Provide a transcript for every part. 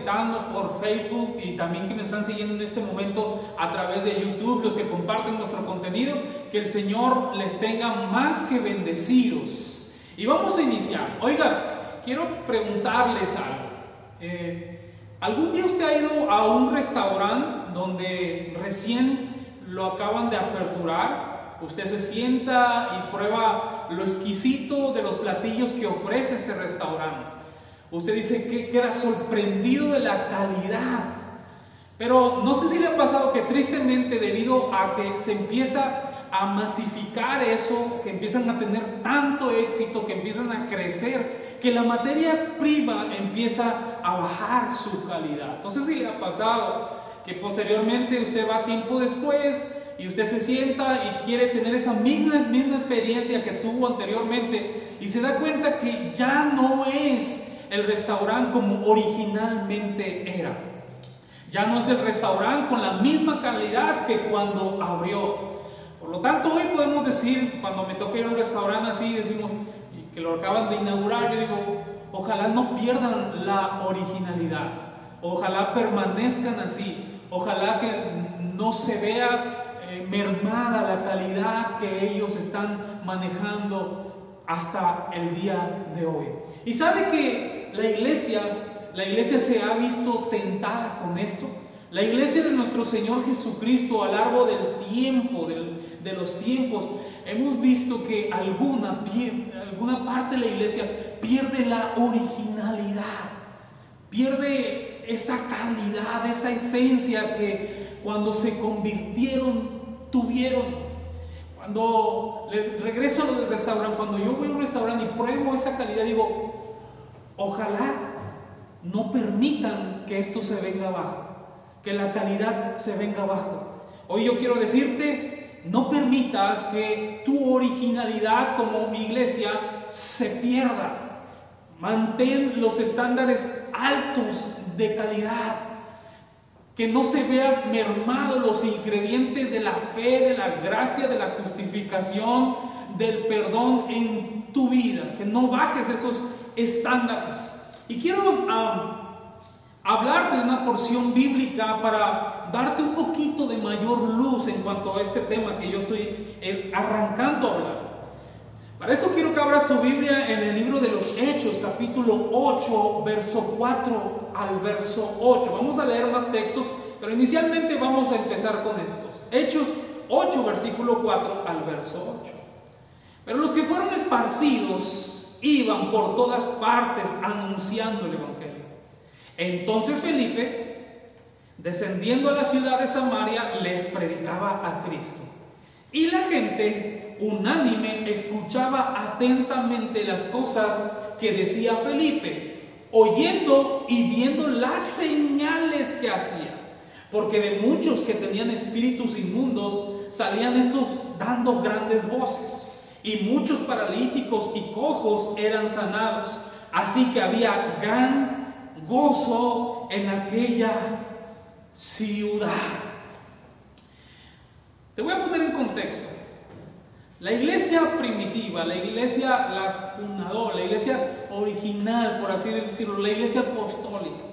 conectando por Facebook y también que me están siguiendo en este momento a través de YouTube, los que comparten nuestro contenido, que el Señor les tenga más que bendecidos. Y vamos a iniciar. Oiga, quiero preguntarles algo. Eh, ¿Algún día usted ha ido a un restaurante donde recién lo acaban de aperturar? Usted se sienta y prueba lo exquisito de los platillos que ofrece ese restaurante. Usted dice que queda sorprendido de la calidad. Pero no sé si le ha pasado que tristemente debido a que se empieza a masificar eso, que empiezan a tener tanto éxito, que empiezan a crecer, que la materia prima empieza a bajar su calidad. No sé si le ha pasado que posteriormente usted va tiempo después y usted se sienta y quiere tener esa misma, misma experiencia que tuvo anteriormente y se da cuenta que ya no es el restaurante como originalmente era. Ya no es el restaurante con la misma calidad que cuando abrió. Por lo tanto, hoy podemos decir, cuando me toca ir a un restaurante así, decimos que lo acaban de inaugurar, yo digo, ojalá no pierdan la originalidad, ojalá permanezcan así, ojalá que no se vea eh, mermada la calidad que ellos están manejando hasta el día de hoy. Y sabe que la iglesia, la iglesia se ha visto tentada con esto. La iglesia de nuestro Señor Jesucristo a largo del tiempo, de los tiempos, hemos visto que alguna, alguna parte de la iglesia pierde la originalidad, pierde esa calidad, esa esencia que cuando se convirtieron tuvieron. Cuando regreso a lo del restaurante, cuando yo voy a un restaurante y pruebo esa calidad, digo, Ojalá no permitan que esto se venga abajo, que la calidad se venga abajo. Hoy yo quiero decirte, no permitas que tu originalidad como iglesia se pierda. Mantén los estándares altos de calidad. Que no se vean mermados los ingredientes de la fe, de la gracia, de la justificación, del perdón en tu vida. Que no bajes esos estándares. Y quiero hablar de una porción bíblica para darte un poquito de mayor luz en cuanto a este tema que yo estoy eh, arrancando a hablar. Para esto quiero que abras tu Biblia en el libro de los Hechos, capítulo 8, verso 4 al verso 8. Vamos a leer más textos, pero inicialmente vamos a empezar con estos. Hechos 8, versículo 4 al verso 8. Pero los que fueron esparcidos iban por todas partes anunciando el Evangelio. Entonces Felipe, descendiendo a la ciudad de Samaria, les predicaba a Cristo. Y la gente, unánime, escuchaba atentamente las cosas que decía Felipe, oyendo y viendo las señales que hacía. Porque de muchos que tenían espíritus inmundos salían estos dando grandes voces y muchos paralíticos y cojos eran sanados. Así que había gran gozo en aquella ciudad. Te voy a poner en contexto. La iglesia primitiva, la iglesia, la fundadora, la iglesia original, por así decirlo, la iglesia apostólica,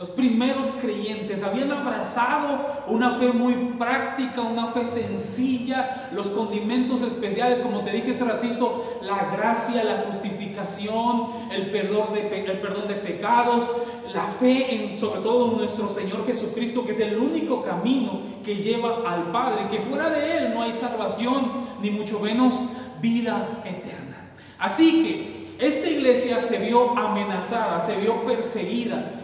los primeros creyentes habían abrazado una fe muy práctica, una fe sencilla, los condimentos especiales, como te dije hace ratito, la gracia, la justificación, el perdón de, el perdón de pecados, la fe en sobre todo en nuestro Señor Jesucristo, que es el único camino que lleva al Padre, que fuera de Él no hay salvación, ni mucho menos vida eterna. Así que esta iglesia se vio amenazada, se vio perseguida,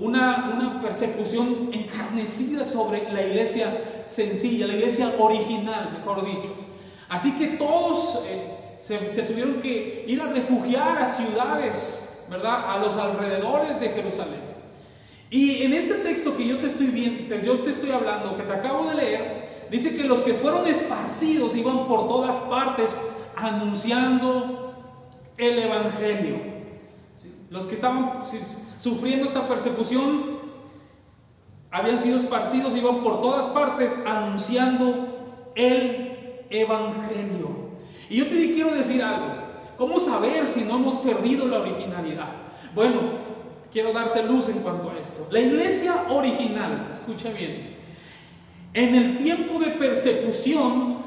una, persecución encarnecida sobre la iglesia sencilla, la iglesia original, mejor dicho. Así que todos eh, se, tuvieron que ir a refugiar a ciudades, ¿verdad? A los alrededores de Jerusalén. Y en este texto que yo te estoy viendo, yo te estoy hablando, que te acabo de leer, dice que los que fueron esparcidos iban por todas partes anunciando el Evangelio. Los que estaban sufriendo esta persecución habían sido esparcidos, iban por todas partes anunciando el Evangelio. Y yo te quiero decir algo. ¿Cómo saber si no hemos perdido la originalidad? Bueno, quiero darte luz en cuanto a esto. La iglesia original, escucha bien, en el tiempo de persecución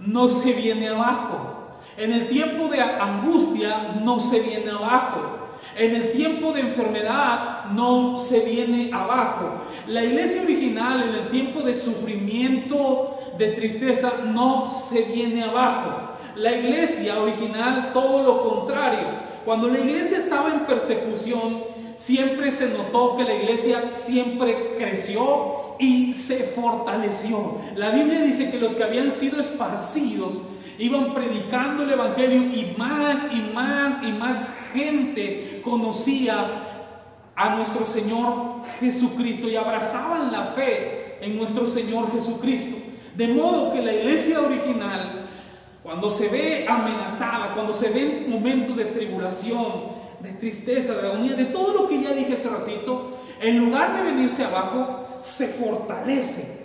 no se viene abajo. En el tiempo de angustia no se viene abajo. En el tiempo de enfermedad no se viene abajo. La iglesia original en el tiempo de sufrimiento, de tristeza, no se viene abajo. La iglesia original todo lo contrario. Cuando la iglesia estaba en persecución, siempre se notó que la iglesia siempre creció y se fortaleció. La Biblia dice que los que habían sido esparcidos iban predicando el Evangelio y más y más y más gente conocía a nuestro Señor Jesucristo y abrazaban la fe en nuestro Señor Jesucristo. De modo que la iglesia original, cuando se ve amenazada, cuando se ve momentos de tribulación, de tristeza, de agonía, de todo lo que ya dije hace ratito, en lugar de venirse abajo, se fortalece.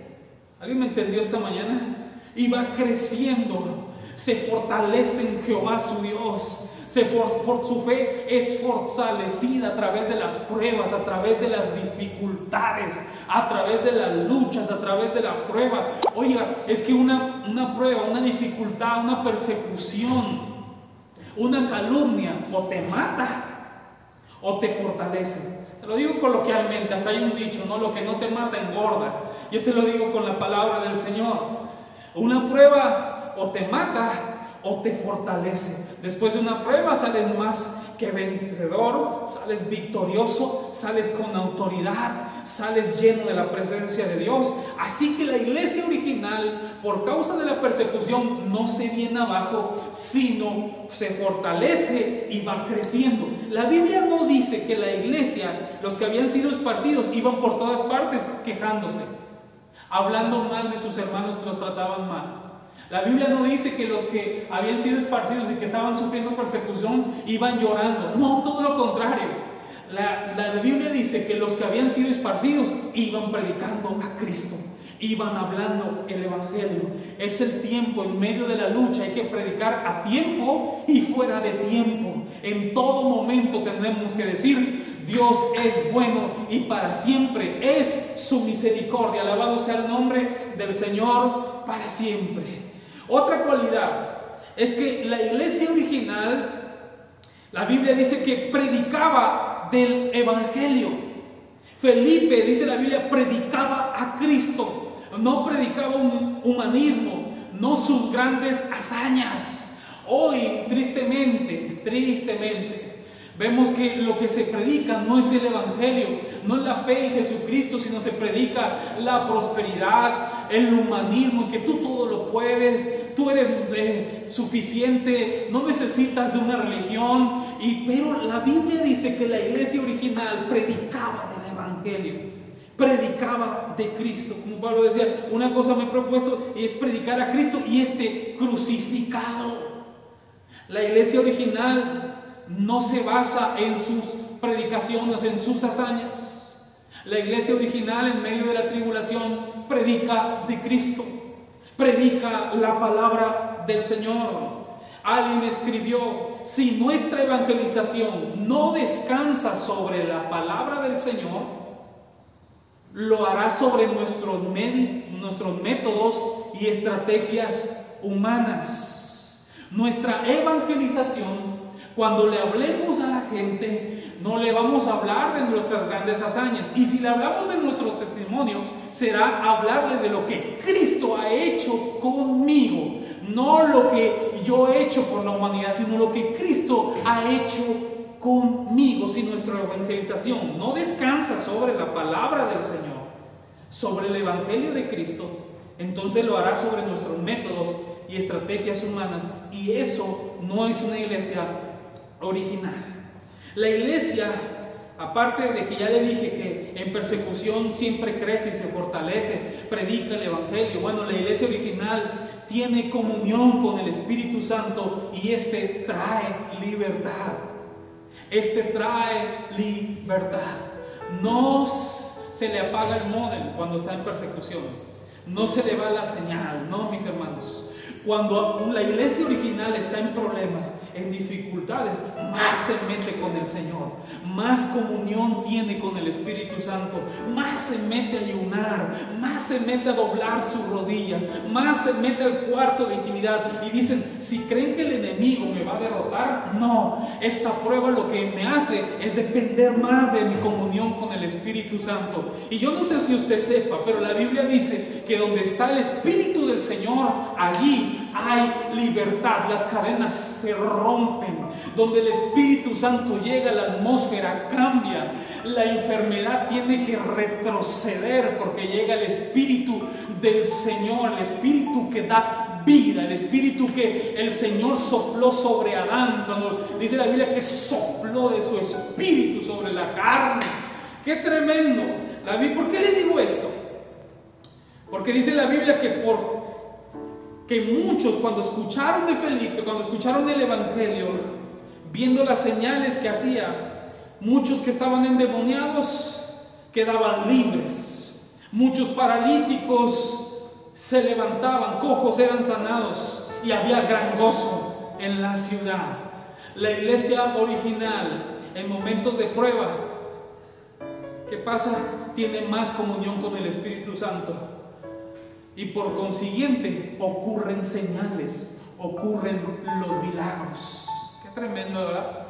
¿Alguien me entendió esta mañana? Y va creciendo, se fortalece en Jehová su Dios. Se su fe es fortalecida a través de las pruebas, a través de las dificultades, a través de las luchas, a través de la prueba. Oiga, es que una, una prueba, una dificultad, una persecución, una calumnia o te mata o te fortalece. Se lo digo coloquialmente, hasta hay un dicho, ¿no? Lo que no te mata engorda. Yo te lo digo con la palabra del Señor. Una prueba o te mata o te fortalece. Después de una prueba sales más que vencedor, sales victorioso, sales con autoridad, sales lleno de la presencia de Dios. Así que la iglesia original, por causa de la persecución, no se viene abajo, sino se fortalece y va creciendo. La Biblia no dice que la iglesia, los que habían sido esparcidos, iban por todas partes quejándose, hablando mal de sus hermanos que los trataban mal. La Biblia no dice que los que habían sido esparcidos y que estaban sufriendo persecución iban llorando. No, todo lo contrario. La, Biblia dice que los que habían sido esparcidos iban predicando a Cristo, iban hablando el Evangelio. Es el tiempo, en medio de la lucha hay que predicar a tiempo y fuera de tiempo. En todo momento tenemos que decir, Dios es bueno y para siempre es su misericordia. Alabado sea el nombre del Señor para siempre. Otra cualidad es que la iglesia original, la Biblia dice que predicaba del Evangelio. Felipe, dice la Biblia, predicaba a Cristo, no predicaba un humanismo, no sus grandes hazañas. Hoy, tristemente, tristemente, Vemos que lo que se predica no es el Evangelio, no es la fe en Jesucristo, sino se predica la prosperidad, el humanismo, que tú todo lo puedes, tú eres eh, suficiente, no necesitas de una religión. Y, pero la Biblia dice que la iglesia original predicaba del Evangelio predicaba de Cristo. Como Pablo decía, una cosa me he propuesto y es predicar a Cristo y este crucificado. La iglesia original no se basa en sus predicaciones, en sus hazañas. La iglesia original en medio de la tribulación predica de Cristo, predica la palabra del Señor. Alguien escribió, si nuestra evangelización no descansa sobre la palabra del Señor, lo hará sobre nuestros, nuestros métodos y estrategias humanas. Nuestra evangelización cuando le hablemos a la gente, no le vamos a hablar de nuestras grandes hazañas. Y si le hablamos de nuestro testimonio, será hablarle de lo que Cristo ha hecho conmigo. No lo que yo he hecho por la humanidad, sino lo que Cristo ha hecho conmigo. Si nuestra evangelización no descansa sobre la palabra del Señor, sobre el Evangelio de Cristo, entonces lo hará sobre nuestros métodos y estrategias humanas. Y eso no es una iglesia original. La iglesia, aparte de que ya le dije que en persecución siempre crece y se fortalece, predica el Evangelio, bueno, la iglesia original tiene comunión con el Espíritu Santo y este trae libertad. Este trae libertad. No se le apaga el modem cuando está en persecución. No se le va la señal, no, mis hermanos. Cuando la iglesia original está en problemas, en dificultades, más se mete con el Señor, más comunión tiene con el Espíritu Santo, más se mete a ayunar, más se mete a doblar sus rodillas, más se mete al cuarto de intimidad y dicen, si creen que el enemigo me va a derrotar, no, esta prueba lo que me hace es depender más de mi comunión con el Espíritu Santo. Y yo no sé si usted sepa, pero la Biblia dice que donde está el Espíritu del Señor, allí hay libertad, las cadenas se rompen, donde el Espíritu Santo llega, la atmósfera cambia, la enfermedad tiene que retroceder porque llega el Espíritu del Señor, el Espíritu que da vida, el Espíritu que el Señor sopló sobre Adán, cuando dice la Biblia que sopló de su Espíritu sobre la carne. ¡Qué tremendo! ¿Por qué le digo esto? Porque dice la Biblia que por que muchos cuando escucharon de Felipe, cuando escucharon el Evangelio, viendo las señales que hacía, muchos que estaban endemoniados quedaban libres, muchos paralíticos se levantaban, cojos eran sanados y había gran gozo en la ciudad. La iglesia original en momentos de prueba, ¿qué pasa? Tiene más comunión con el Espíritu Santo y por consiguiente ocurren señales, ocurren los milagros. Qué tremendo, ¿verdad?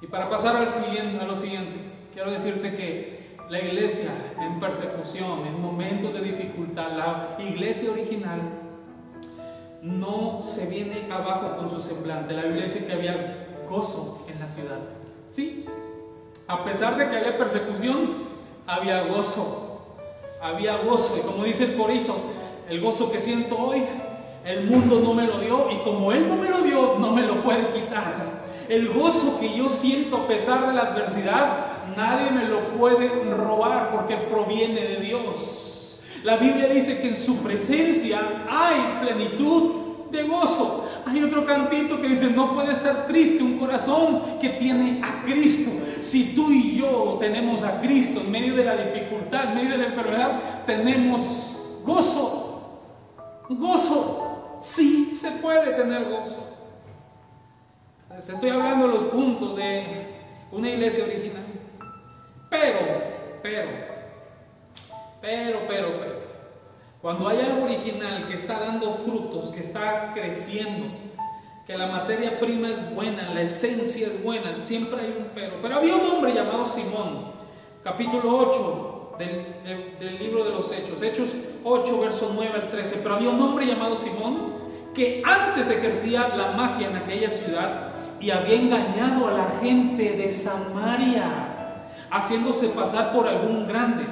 Y para pasar al siguiente, a lo siguiente, quiero decirte que la iglesia en persecución, en momentos de dificultad, la iglesia original no se viene abajo con su semblante. La Biblia dice que había gozo en la ciudad. Sí, a pesar de que había persecución, había gozo había gozo. Y como dice el corito, el gozo que siento hoy, el mundo no me lo dio y como Él no me lo dio, no me lo puede quitar. El gozo que yo siento a pesar de la adversidad, nadie me lo puede robar porque proviene de Dios. La Biblia dice que en su presencia hay plenitud de gozo. Hay otro cantito que dice, no puede estar triste un corazón que tiene a Cristo. Si tú y yo tenemos a Cristo en medio de la dificultad, en medio de la enfermedad, tenemos gozo. Gozo. Sí se puede tener gozo. estoy hablando de los puntos de una iglesia original. Pero, pero, pero, pero, pero, cuando hay algo original que está dando frutos, que está creciendo, que la materia prima es buena, la esencia es buena, siempre hay un pero. Pero había un hombre llamado Simón, capítulo 8 del, del, libro de los Hechos, Hechos 8, verso 9 al 13. Pero había un hombre llamado Simón que antes ejercía la magia en aquella ciudad y había engañado a la gente de Samaria, haciéndose pasar por algún grande.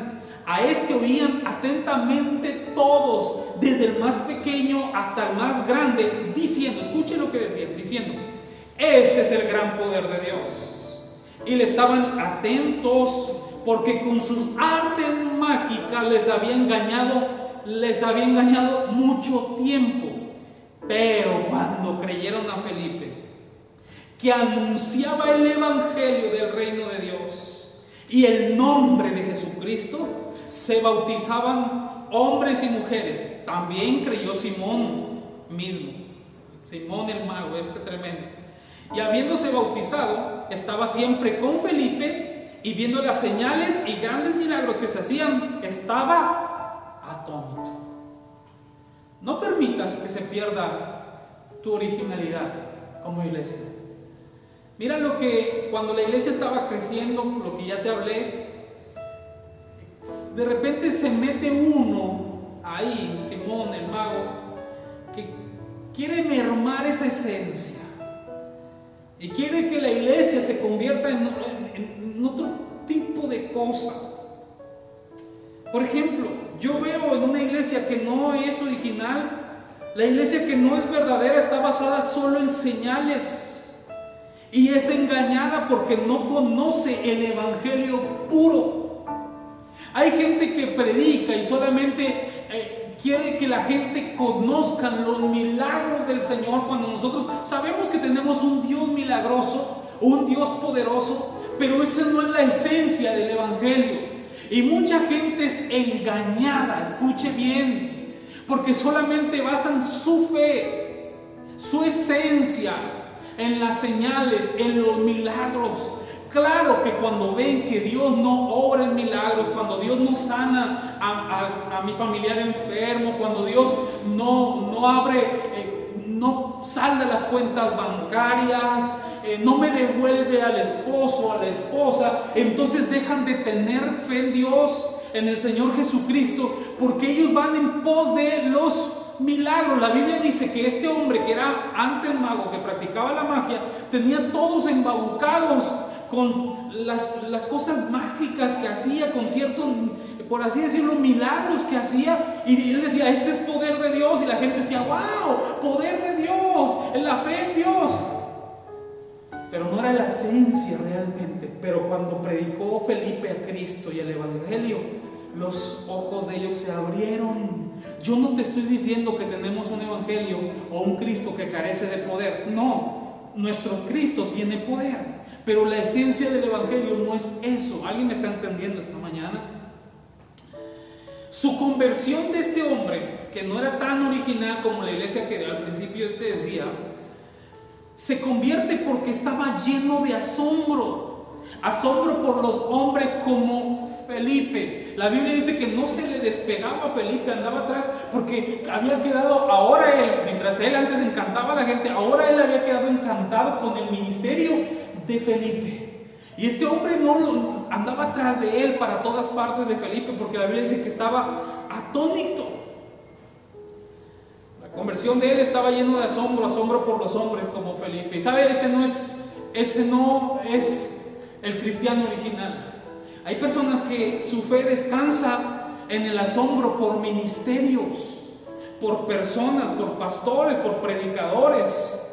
A este oían atentamente todos, desde el más pequeño hasta el más grande, diciendo, escuchen lo que decían, diciendo, este es el gran poder de Dios. Y le estaban atentos porque con sus artes mágicas les había engañado, les había engañado mucho tiempo. Pero cuando creyeron a Felipe, que anunciaba el evangelio del reino de Dios, y el nombre de Jesucristo, se bautizaban hombres y mujeres. También creyó Simón mismo, Simón el mago, este tremendo. Y habiéndose bautizado, estaba siempre con Felipe y viendo las señales y grandes milagros que se hacían, estaba atónito. No permitas que se pierda tu originalidad como iglesia. Mira lo que cuando la iglesia estaba creciendo, lo que ya te hablé, de repente se mete uno ahí, Simón el mago, que quiere mermar esa esencia y quiere que la iglesia se convierta en, otro tipo de cosa. Por ejemplo, yo veo en una iglesia que no es original, la iglesia que no es verdadera está basada solo en señales y es engañada porque no conoce el Evangelio puro. Hay gente que predica y solamente eh, quiere que la gente conozca los milagros del Señor cuando nosotros sabemos que tenemos un Dios milagroso, un Dios poderoso, pero esa no es la esencia del Evangelio. Y mucha gente es engañada, escuche bien, porque solamente basan su fe, su esencia en las señales, en los milagros. Claro que cuando ven que Dios no obra en milagros, cuando Dios no sana a, mi familiar enfermo, cuando Dios no, no abre, eh, no salda las cuentas bancarias, eh, no me devuelve al esposo, a la esposa, entonces dejan de tener fe en Dios, en el Señor Jesucristo, porque ellos van en pos de los milagros. La Biblia dice que este hombre que era antes mago, que practicaba la magia, tenía todos embabucados con las, las cosas mágicas que hacía, con ciertos, por así decirlo, milagros que hacía. Y él decía, este es poder de Dios. Y la gente decía, wow, poder de Dios, la fe en Dios pero no era la esencia realmente. Pero cuando predicó Felipe a Cristo y el Evangelio, los ojos de ellos se abrieron. Yo no te estoy diciendo que tenemos un Evangelio o un Cristo que carece de poder. No, nuestro Cristo tiene poder. Pero la esencia del Evangelio no es eso. ¿Alguien me está entendiendo esta mañana? Su conversión de este hombre, que no era tan original como la iglesia que al principio te decía, se convierte porque estaba lleno de asombro. Asombro por los hombres como Felipe. La Biblia dice que no se le despegaba a Felipe, andaba atrás porque había quedado, ahora él, mientras él antes encantaba a la gente, ahora él había quedado encantado con el ministerio de Felipe. Y este hombre no andaba atrás de él para todas partes de Felipe porque la Biblia dice que estaba atónito conversión de él estaba lleno de asombro, asombro por los hombres como Felipe. Y sabe, ese no es, ese no es el cristiano original. Hay personas que su fe descansa en el asombro por ministerios, por personas, por pastores, por predicadores.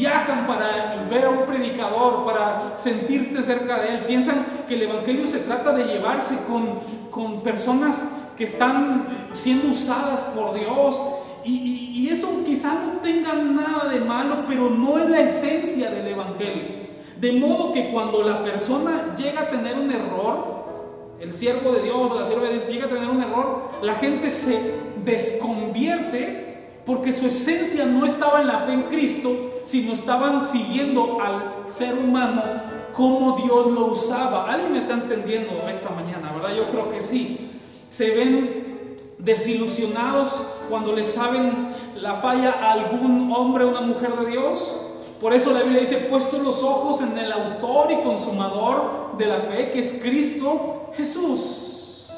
Viajan para ver a un predicador, para sentirse cerca de él. Piensan que el Evangelio se trata de llevarse con, con personas que están siendo usadas por Dios y, eso quizá no tenga nada de malo, pero no es la esencia del Evangelio. De modo que cuando la persona llega a tener un error, el siervo de Dios, la sierva de Dios llega a tener un error, la gente se desconvierte porque su esencia no estaba en la fe en Cristo, sino estaban siguiendo al ser humano como Dios lo usaba. ¿Alguien me está entendiendo esta mañana, verdad? Yo creo que sí. Se ven desilusionados cuando le saben la falla a algún hombre o una mujer de Dios. Por eso la Biblia dice, puesto los ojos en el autor y consumador de la fe, que es Cristo Jesús.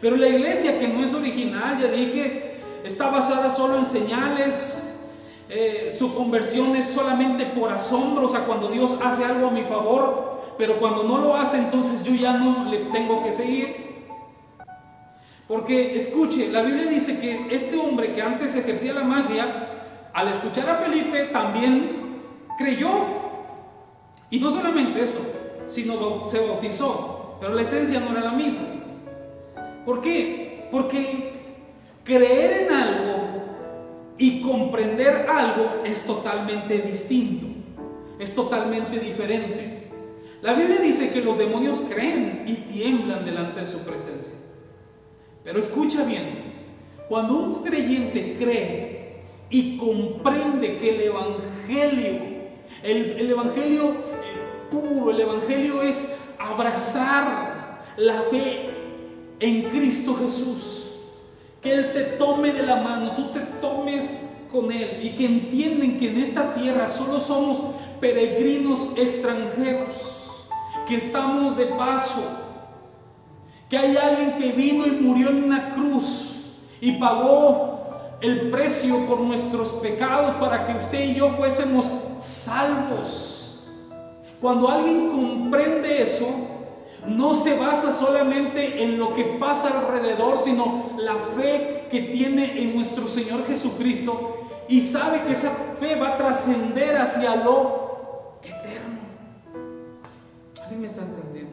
Pero la iglesia que no es original, ya dije, está basada solo en señales. Eh, su conversión es solamente por asombro, o sea, cuando Dios hace algo a mi favor, pero cuando no lo hace, entonces yo ya no le tengo que seguir. Porque escuche, la Biblia dice que este hombre que antes ejercía la magia, al escuchar a Felipe también creyó. Y no solamente eso, sino se bautizó. Pero la esencia no era la misma. ¿Por qué? Porque creer en algo y comprender algo es totalmente distinto. Es totalmente diferente. La Biblia dice que los demonios creen y tiemblan delante de su presencia. Pero escucha bien, cuando un creyente cree y comprende que el Evangelio, el, Evangelio eh, puro, el Evangelio es abrazar la fe en Cristo Jesús, Él te tome de la mano, tú te tomes con Él y que entienden que en esta tierra solo somos peregrinos extranjeros, que estamos de paso, que hay alguien que vino y murió en una cruz y pagó el precio por nuestros pecados para que usted y yo fuésemos salvos. Cuando alguien comprende eso, no se basa solamente en lo que pasa alrededor, sino la fe que tiene en nuestro Señor Jesucristo y sabe que esa fe va a trascender hacia lo eterno. ¿Alguien me está entendiendo?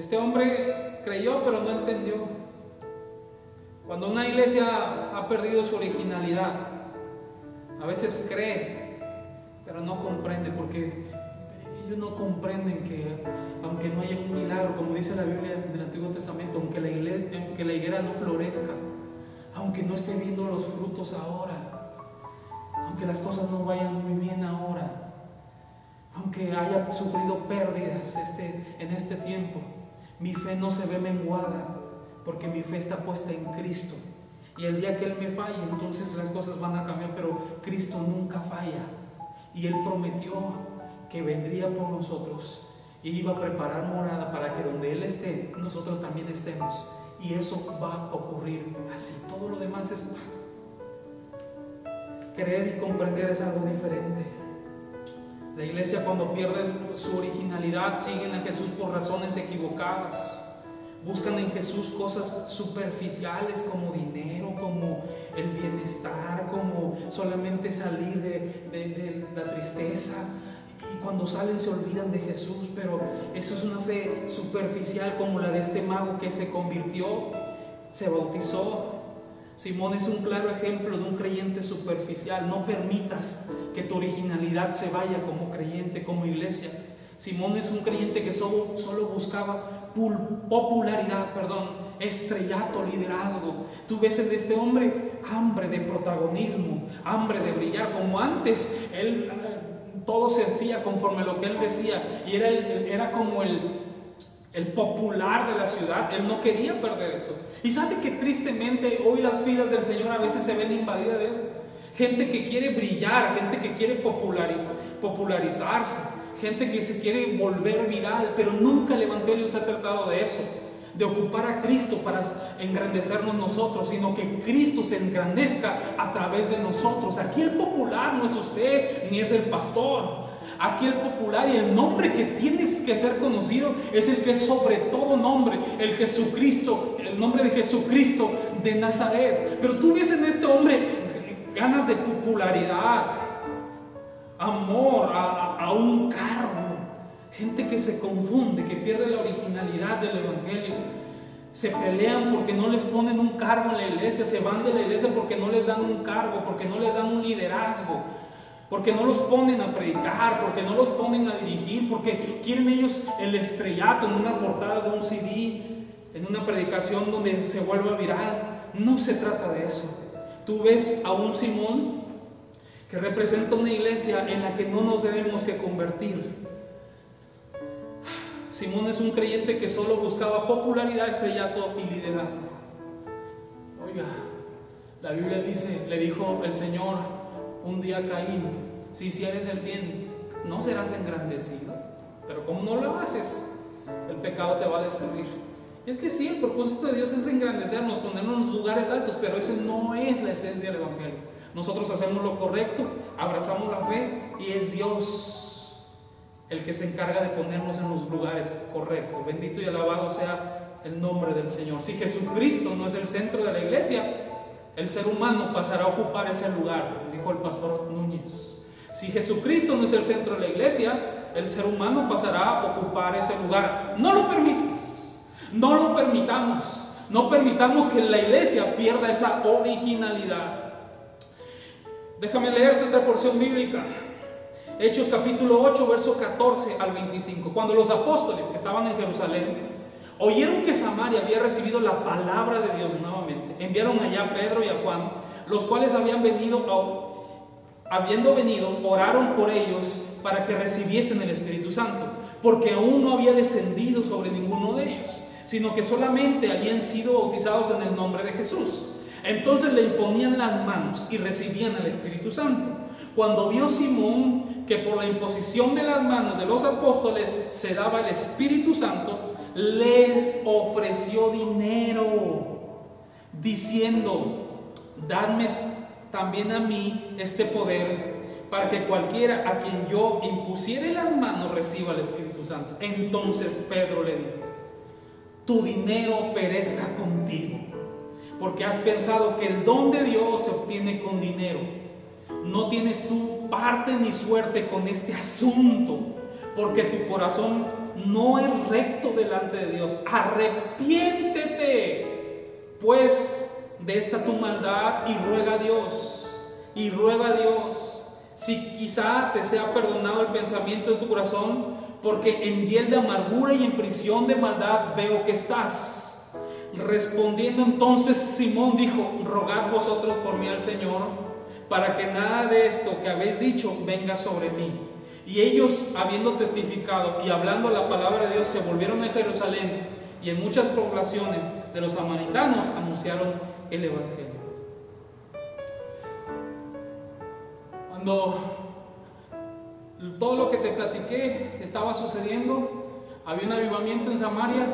Este hombre creyó pero no entendió. Cuando una iglesia ha perdido su originalidad, a veces cree, pero no comprende, porque ellos no comprenden que aunque no haya un milagro, como dice la Biblia del Antiguo Testamento, aunque la, iglesia, aunque la higuera no florezca, aunque no esté viendo los frutos ahora, aunque las cosas no vayan muy bien ahora, aunque haya sufrido pérdidas este, en este tiempo, mi fe no se ve menguada, porque mi fe está puesta en Cristo. Y el día que Él me falle, entonces las cosas van a cambiar, pero Cristo nunca falla. Y Él prometió que vendría por nosotros y iba a preparar morada para que donde Él esté, nosotros también estemos. Y eso va a ocurrir así. Todo lo demás es creer y comprender es algo diferente. La iglesia cuando pierde su originalidad siguen a Jesús por razones equivocadas. Buscan en Jesús cosas superficiales como dinero, como el bienestar, como solamente salir de, la tristeza. Y cuando salen se olvidan de Jesús, pero eso es una fe superficial como la de este mago que se convirtió, se bautizó, Simón es un claro ejemplo de un creyente superficial. No permitas que tu originalidad se vaya como creyente, como iglesia. Simón es un creyente que solo buscaba popularidad, perdón, estrellato, liderazgo. Tú ves en este hombre hambre de protagonismo, hambre de brillar, como antes él eh, todo se hacía conforme lo que él decía y era, era como el, el popular de la ciudad, él no quería perder eso. Y sabe que tristemente hoy las filas del Señor a veces se ven invadidas de eso. Gente que quiere brillar, gente que quiere popularizar, popularizarse, gente que se quiere volver viral, pero nunca el Evangelio se ha tratado de eso, de ocupar a Cristo para engrandecernos nosotros, sino que Cristo se engrandezca a través de nosotros. Aquí el popular no es usted ni es el pastor, Aquí el popular y el nombre que tiene que ser conocido es el que es sobre todo nombre, el Jesucristo, el nombre de Jesucristo de Nazaret. Pero tú ves en este hombre ganas de popularidad, amor a, a un cargo, gente que se confunde, que pierde la originalidad del Evangelio. Se pelean porque no les ponen un cargo en la iglesia, se van de la iglesia porque no les dan un cargo, porque no les dan un liderazgo porque no los ponen a predicar, porque no los ponen a dirigir, porque quieren ellos el estrellato en una portada de un CD, en una predicación donde se vuelva viral. No se trata de eso. Tú ves a un Simón que representa una iglesia en la que no nos debemos que convertir. Simón es un creyente que solo buscaba popularidad, estrellato y liderazgo. Oiga, la Biblia dice, le dijo el Señor un día Caín, si hicieres el bien, no serás engrandecido. Pero como no lo haces, el pecado te va a destruir. es que sí, el propósito de Dios es engrandecernos, ponernos en lugares altos, pero eso no es la esencia del Evangelio. Nosotros hacemos lo correcto, abrazamos la fe y es Dios el que se encarga de ponernos en los lugares correctos. Bendito y alabado sea el nombre del Señor. Si Jesucristo no es el centro de la iglesia, el ser humano pasará a ocupar ese lugar, dijo el pastor Núñez. Si Jesucristo no es el centro de la iglesia, el ser humano pasará a ocupar ese lugar. No lo permitas, no lo permitamos, no permitamos que la iglesia pierda esa originalidad. Déjame leerte otra porción bíblica. Hechos capítulo 8, verso 14 al 25. Cuando los apóstoles que estaban en Jerusalén Oyeron que Samaria había recibido la palabra de Dios nuevamente. Enviaron allá a Pedro y a Juan, los cuales habían venido, habiendo venido, oraron por ellos para que recibiesen el Espíritu Santo, porque aún no había descendido sobre ninguno de ellos, sino que solamente habían sido bautizados en el nombre de Jesús. Entonces le imponían las manos y recibían el Espíritu Santo. Cuando vio Simón que por la imposición de las manos de los apóstoles se daba el Espíritu Santo, les ofreció dinero, diciendo, dadme también a mí este poder para que cualquiera a quien yo impusiere las manos reciba el Espíritu Santo. Entonces Pedro le dijo, tu dinero perezca contigo, porque has pensado que el don de Dios se obtiene con dinero. No tienes tú parte ni suerte con este asunto, porque tu corazón no es recto delante de Dios. Arrepiéntete, pues, de esta tu maldad y ruega a Dios. Y ruega a Dios. Si quizá te sea perdonado el pensamiento de tu corazón, porque en hiel de amargura y en prisión de maldad veo que estás. Respondiendo entonces Simón dijo, rogad vosotros por mí al Señor para que nada de esto que habéis dicho venga sobre mí. Y ellos, habiendo testificado y hablando la palabra de Dios, se volvieron a Jerusalén y en muchas poblaciones de los samaritanos anunciaron el Evangelio. Cuando todo lo que te platiqué estaba sucediendo, había un avivamiento en Samaria,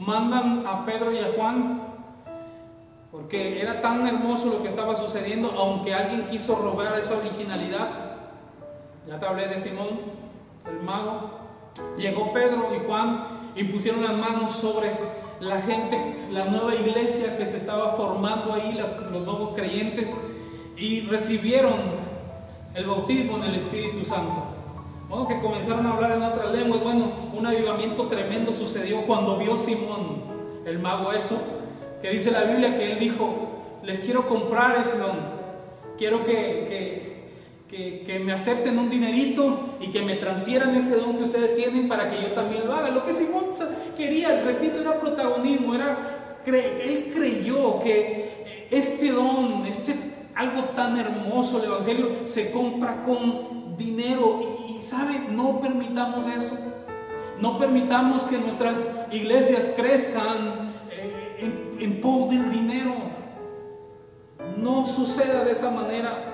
mandan a Pedro y a Juan porque era tan hermoso lo que estaba sucediendo, aunque alguien quiso robar esa originalidad. Ya te hablé de Simón, el mago. Llegó Pedro y Juan y pusieron las manos sobre la gente, la nueva iglesia que se estaba formando ahí, los nuevos creyentes, y recibieron el bautismo en el Espíritu Santo. Bueno, que comenzaron a hablar en otras lenguas. Bueno, un avivamiento tremendo sucedió cuando vio Simón, el mago, eso que dice la Biblia que él dijo, les quiero comprar ese don, quiero que, que, que, me acepten un dinerito y que me transfieran ese don que ustedes tienen para que yo también lo haga. Lo que Simón quería, repito, era protagonismo, era, él creyó que este don, este algo tan hermoso, el Evangelio, se compra con dinero sabe, no permitamos eso. No permitamos que nuestras iglesias crezcan en, pos del dinero. No suceda de esa manera.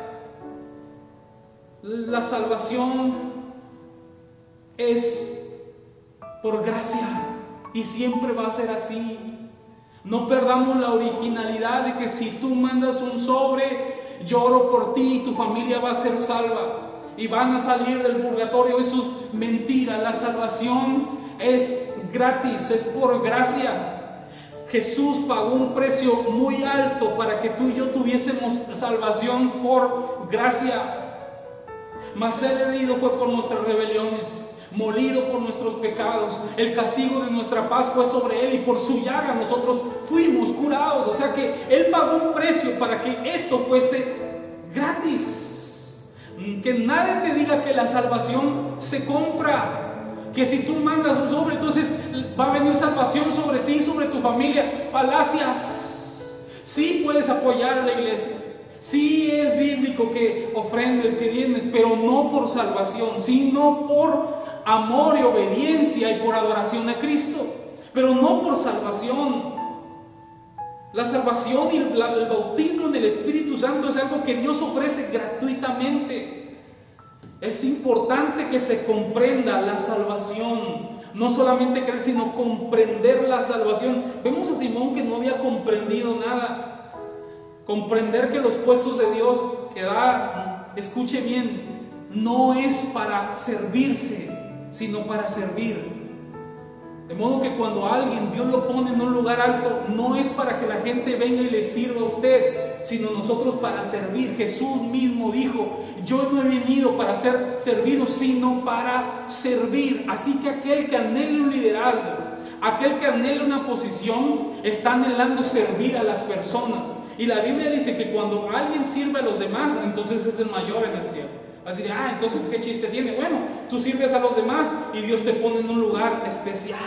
La salvación es por gracia y siempre va a ser así. No perdamos la originalidad de que si tú mandas un sobre, lloro por ti y tu familia va a ser salva y van a salir del purgatorio. Eso es mentira. La salvación es gratis, es por gracia. Jesús pagó un precio muy alto para que tú y yo tuviésemos salvación por gracia. Mas Él herido fue por nuestras rebeliones, molido por nuestros pecados. El castigo de nuestra paz fue sobre Él y por su llaga nosotros fuimos curados. O sea que Él pagó un precio para que esto fuese gratis. Que nadie te diga que la salvación se compra que si tú mandas un sobre, entonces va a venir salvación sobre ti y sobre tu familia. Falacias. Sí puedes apoyar a la iglesia. Sí es bíblico que ofrendes, que dienes, pero no por salvación, sino por amor y obediencia y por adoración a Cristo. Pero no por salvación. La salvación y el bautismo en el Espíritu Santo es algo que Dios ofrece gratuitamente. Es importante que se comprenda la salvación. No solamente creer, sino comprender la salvación. Vemos a Simón que no había comprendido nada. Comprender que los puestos de Dios que da, escuche bien, no es para servirse, sino para servir. De modo que cuando alguien Dios lo pone en un lugar alto, no es para que la gente venga y le sirva a usted, sino nosotros para servir. Jesús mismo dijo, yo no he venido para ser servido, sino para servir. Así que aquel que anhele un liderazgo, aquel que anhele una posición, está anhelando servir a las personas. Y la Biblia dice que cuando alguien sirve a los demás, entonces es el mayor en el cielo. Ah, entonces qué chiste tiene. Bueno, tú sirves a los demás y Dios te pone en un lugar especial.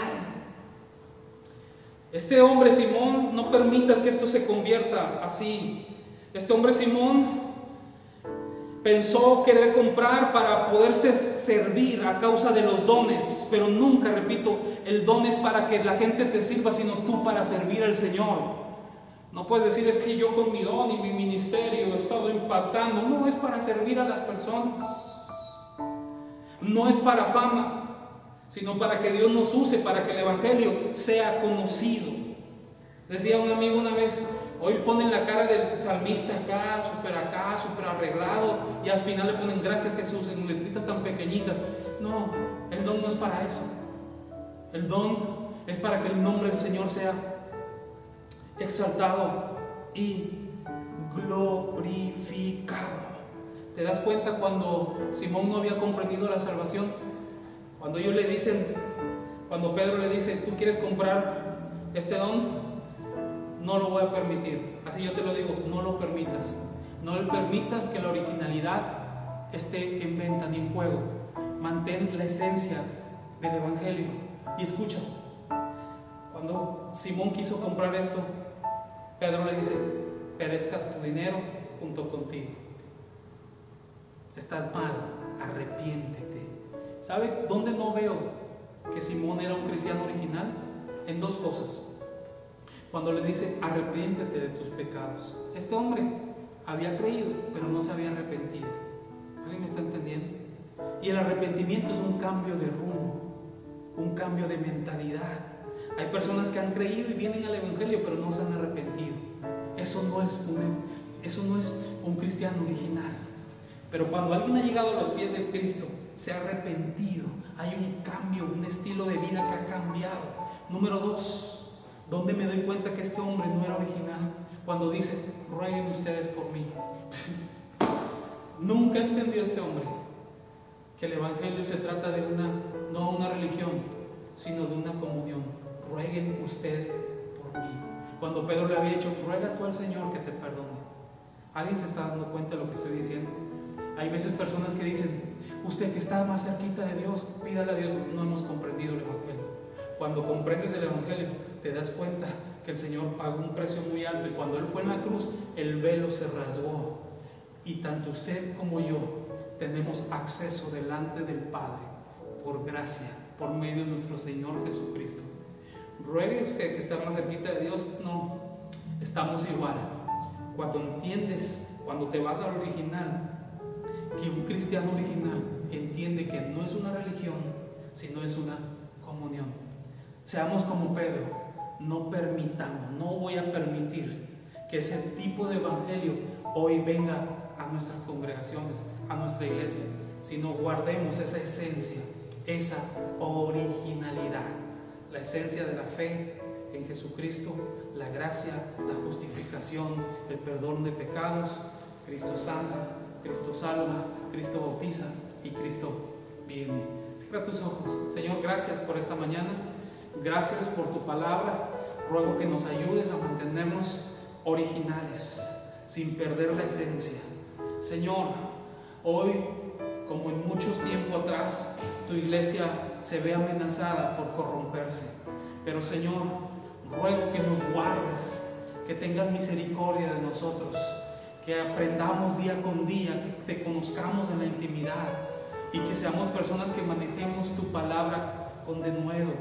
Este hombre Simón, no permitas que esto se convierta así. Este hombre Simón pensó querer comprar para poderse servir a causa de los dones, pero nunca, repito, el don es para que la gente te sirva, sino tú para servir al Señor. No puedes decir es que yo con mi don y mi ministerio he estado impactando. No, es para servir a las personas. No es para fama, sino para que Dios nos use, para que el Evangelio sea conocido. Decía un amigo una vez, hoy ponen la cara del salmista acá, súper acá, súper arreglado, y al final le ponen gracias Jesús en letritas tan pequeñitas. No, el don no es para eso. El don es para que el nombre del Señor sea exaltado y glorificado. ¿Te das cuenta cuando Simón no había comprendido la salvación? Cuando ellos le dicen, cuando Pedro le dice, tú quieres comprar este don, no lo voy a permitir. Así yo te lo digo, no lo permitas. No le permitas que la originalidad esté en venta ni en juego. Mantén la esencia del Evangelio. Y escucha, cuando Simón quiso comprar esto, Pedro le dice, perezca tu dinero junto contigo. estás mal, arrepiéntete. ¿Sabe dónde no veo que Simón era un cristiano original? En dos cosas. Cuando le dice, arrepiéntete de tus pecados. Este hombre había creído, pero no se había arrepentido. ¿Alguien me está entendiendo? Y el arrepentimiento es un cambio de rumbo, un cambio de mentalidad. Hay personas que han creído y vienen al Evangelio, pero no se han arrepentido. Eso no es un, eso no es un cristiano original. Pero cuando alguien ha llegado a los pies de Cristo, se ha arrepentido, hay un cambio, un estilo de vida que ha cambiado. Número dos, ¿dónde me doy cuenta que este hombre no era original? Cuando dice, rueguen ustedes por mí. Nunca entendió este hombre que el Evangelio se trata de una, no una religión, sino de una comunión. Rueguen ustedes por mí. Cuando Pedro le había dicho, ruega tú al Señor que te perdone. ¿Alguien se está dando cuenta de lo que estoy diciendo? Hay veces personas que dicen, usted que está más cerquita de Dios, pídale a Dios, no hemos comprendido el Evangelio. Cuando comprendes el Evangelio, te das cuenta que el Señor pagó un precio muy alto y cuando Él fue en la cruz, el velo se rasgó. Y tanto usted como yo tenemos acceso delante del Padre por gracia, por medio de nuestro Señor Jesucristo. Ruegue usted que está más cerquita de Dios, no, estamos igual. Cuando entiendes, cuando te vas al original, que un cristiano original entiende que no es una religión, sino es una comunión. Seamos como Pedro, no permitamos, no voy a permitir que ese tipo de evangelio hoy venga a nuestras congregaciones, a nuestra iglesia, sino guardemos esa esencia, esa originalidad, la esencia de la fe en Jesucristo, la gracia, la justificación, el perdón de pecados, Cristo sana, Cristo salva, Cristo bautiza y Cristo viene. Cierra tus ojos. Señor, gracias por esta mañana. Gracias por tu palabra. Ruego que nos ayudes a mantenernos originales, sin perder la esencia. Señor, hoy, tu iglesia se ve amenazada por corromperse. Pero Señor, ruego que nos guardes, que tengas misericordia de nosotros que aprendamos día con día, que te conozcamos en la intimidad y que seamos personas que manejemos tu palabra con denuedo.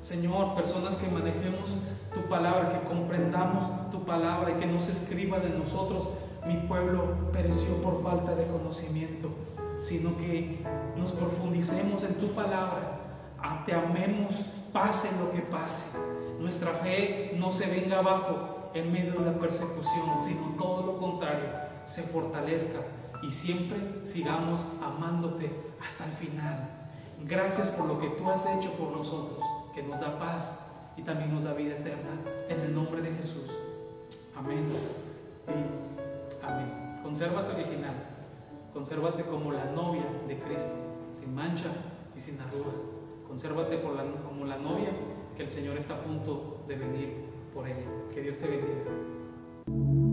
Señor, personas que manejemos tu palabra, que comprendamos tu palabra y que no se escriba de nosotros, mi pueblo pereció por falta de conocimiento, sino que nos profundicemos en tu palabra, te amemos, pase lo que pase. Nuestra fe no se venga abajo, en medio de la persecución, sino todo lo contrario, se fortalezca y siempre sigamos amándote hasta el final. Gracias por lo que tú has hecho por nosotros, que nos da paz y también nos da vida eterna. En el nombre de Jesús. Amén. Y amén. Consérvate original. Consérvate como la novia de Cristo, sin mancha y sin arruga. Consérvate como la novia que el Señor está a punto de venir por ella. Que Dios te bendiga.